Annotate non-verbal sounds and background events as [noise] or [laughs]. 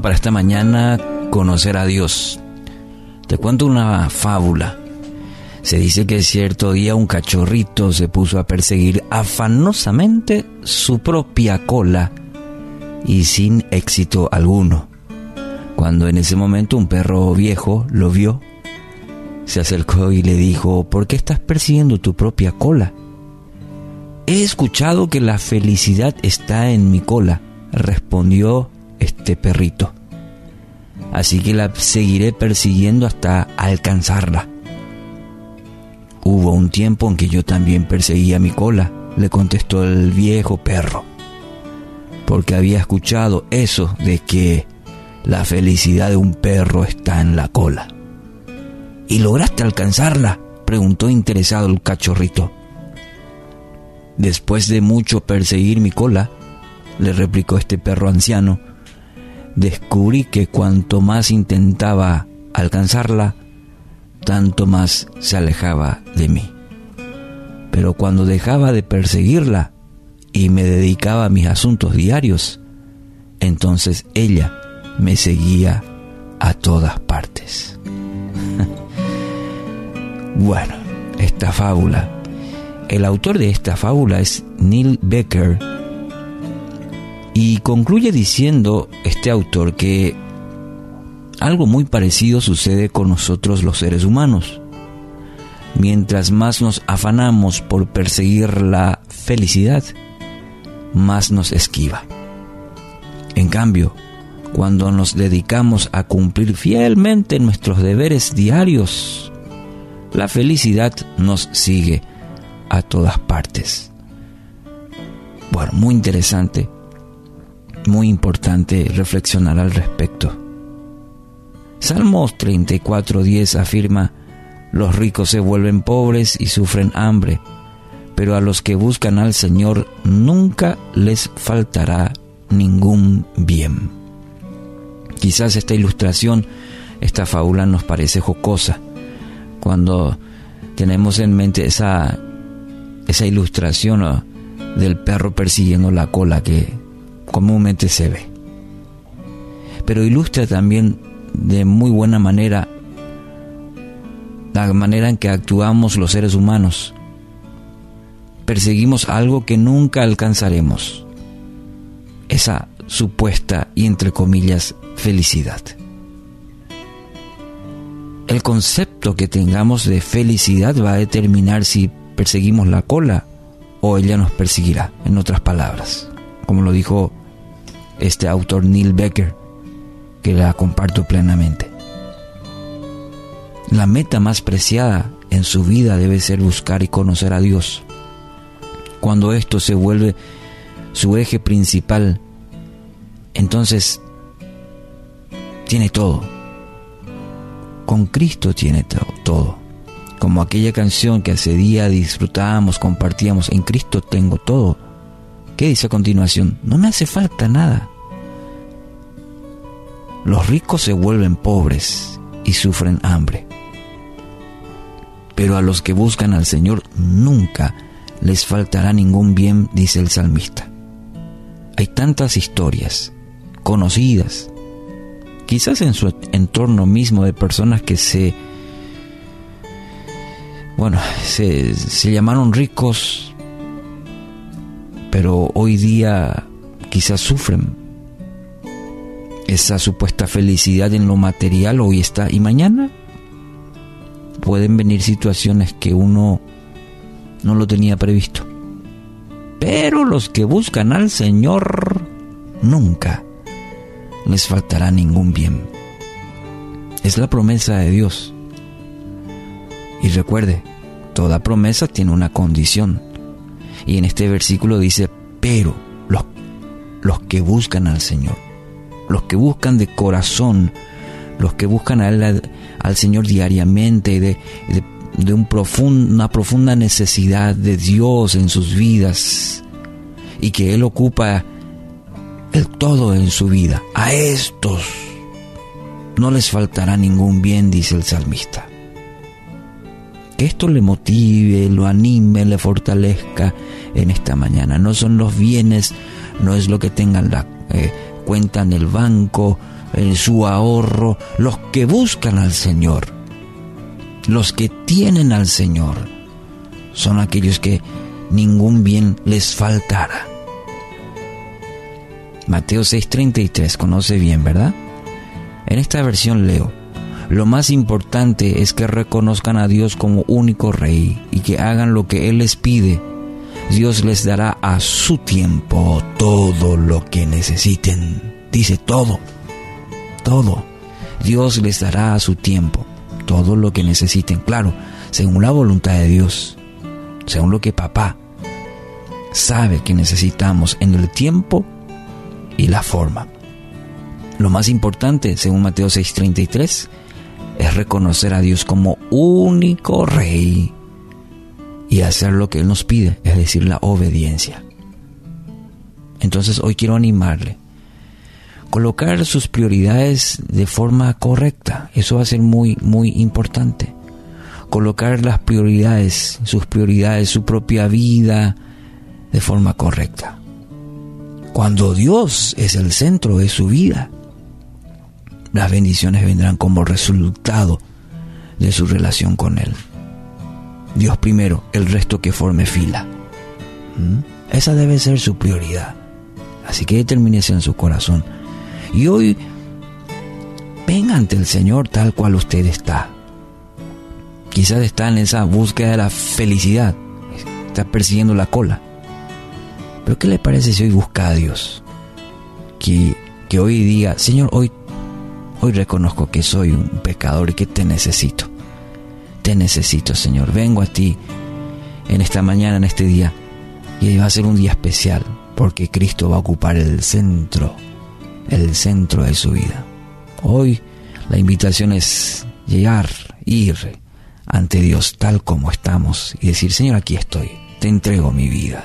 para esta mañana, conocer a Dios. Te cuento una fábula. Se dice que cierto día un cachorrito se puso a perseguir afanosamente su propia cola y sin éxito alguno. Cuando en ese momento un perro viejo lo vio, se acercó y le dijo, ¿por qué estás persiguiendo tu propia cola? He escuchado que la felicidad está en mi cola, respondió este perrito. Así que la seguiré persiguiendo hasta alcanzarla. Hubo un tiempo en que yo también perseguía mi cola, le contestó el viejo perro, porque había escuchado eso de que la felicidad de un perro está en la cola. ¿Y lograste alcanzarla? preguntó interesado el cachorrito. Después de mucho perseguir mi cola, le replicó este perro anciano, descubrí que cuanto más intentaba alcanzarla, tanto más se alejaba de mí. Pero cuando dejaba de perseguirla y me dedicaba a mis asuntos diarios, entonces ella me seguía a todas partes. [laughs] bueno, esta fábula. El autor de esta fábula es Neil Becker, y concluye diciendo este autor que algo muy parecido sucede con nosotros los seres humanos. Mientras más nos afanamos por perseguir la felicidad, más nos esquiva. En cambio, cuando nos dedicamos a cumplir fielmente nuestros deberes diarios, la felicidad nos sigue a todas partes. Bueno, muy interesante muy importante reflexionar al respecto. Salmos 34:10 afirma, los ricos se vuelven pobres y sufren hambre, pero a los que buscan al Señor nunca les faltará ningún bien. Quizás esta ilustración, esta fábula nos parece jocosa, cuando tenemos en mente esa, esa ilustración del perro persiguiendo la cola que comúnmente se ve. Pero ilustra también de muy buena manera la manera en que actuamos los seres humanos. Perseguimos algo que nunca alcanzaremos. Esa supuesta y entre comillas felicidad. El concepto que tengamos de felicidad va a determinar si perseguimos la cola o ella nos perseguirá, en otras palabras, como lo dijo este autor Neil Becker, la comparto plenamente. La meta más preciada en su vida debe ser buscar y conocer a Dios. Cuando esto se vuelve su eje principal, entonces tiene todo. Con Cristo tiene todo. Como aquella canción que hace día disfrutábamos, compartíamos, en Cristo tengo todo ¿Qué dice a continuación? No me hace falta nada. Los ricos se vuelven pobres y sufren hambre. Pero a los que buscan al Señor nunca les faltará ningún bien, dice el salmista. Hay tantas historias conocidas, quizás en su entorno mismo de personas que se, bueno, se, se llamaron ricos pero hoy día quizás sufren. Esa supuesta felicidad en lo material hoy está y mañana pueden venir situaciones que uno no lo tenía previsto. Pero los que buscan al Señor nunca les faltará ningún bien. Es la promesa de Dios. Y recuerde, toda promesa tiene una condición. Y en este versículo dice, pero los, los que buscan al Señor, los que buscan de corazón, los que buscan al, Señor diariamente, de, de, un una profunda necesidad de Dios en sus vidas, y que Él ocupa el todo en su vida. A estos no les faltará ningún bien, dice el salmista. Que esto le motive, lo anime, le fortalezca en esta mañana. No son los bienes, no es lo que tengan la eh, cuenta en el banco, en su ahorro, los que buscan al Señor, los que tienen al Señor, son aquellos que ningún bien les faltará. Mateo 6:33, conoce bien, ¿verdad? En esta versión leo, lo más importante es que reconozcan a Dios como único rey y que hagan lo que Él les pide. Dios les dará a su tiempo todo lo que necesiten. Dice todo, todo. Dios les dará a su tiempo todo lo que necesiten. Claro, según la voluntad de Dios, según lo que papá sabe que necesitamos en el tiempo y la forma. Lo más importante, según Mateo 6:33, es reconocer a Dios como único rey y hacer lo que Él nos pide, es decir, la obediencia. Entonces hoy quiero animarle. Colocar sus prioridades de forma correcta, eso va a ser muy, muy importante. Colocar las prioridades, sus prioridades, su propia vida de forma correcta. Cuando Dios es el centro de su vida, las bendiciones vendrán como resultado de su relación con Él. Dios primero, el resto que forme fila. ¿Mm? Esa debe ser su prioridad. Así que determínese en su corazón. Y hoy venga ante el Señor tal cual usted está. Quizás está en esa búsqueda de la felicidad. Está persiguiendo la cola. Pero ¿qué le parece si hoy busca a Dios? Que, que hoy diga, Señor, hoy Hoy reconozco que soy un pecador y que te necesito. Te necesito, Señor. Vengo a ti en esta mañana, en este día. Y va a ser un día especial porque Cristo va a ocupar el centro, el centro de su vida. Hoy la invitación es llegar, ir ante Dios tal como estamos y decir, Señor, aquí estoy, te entrego mi vida.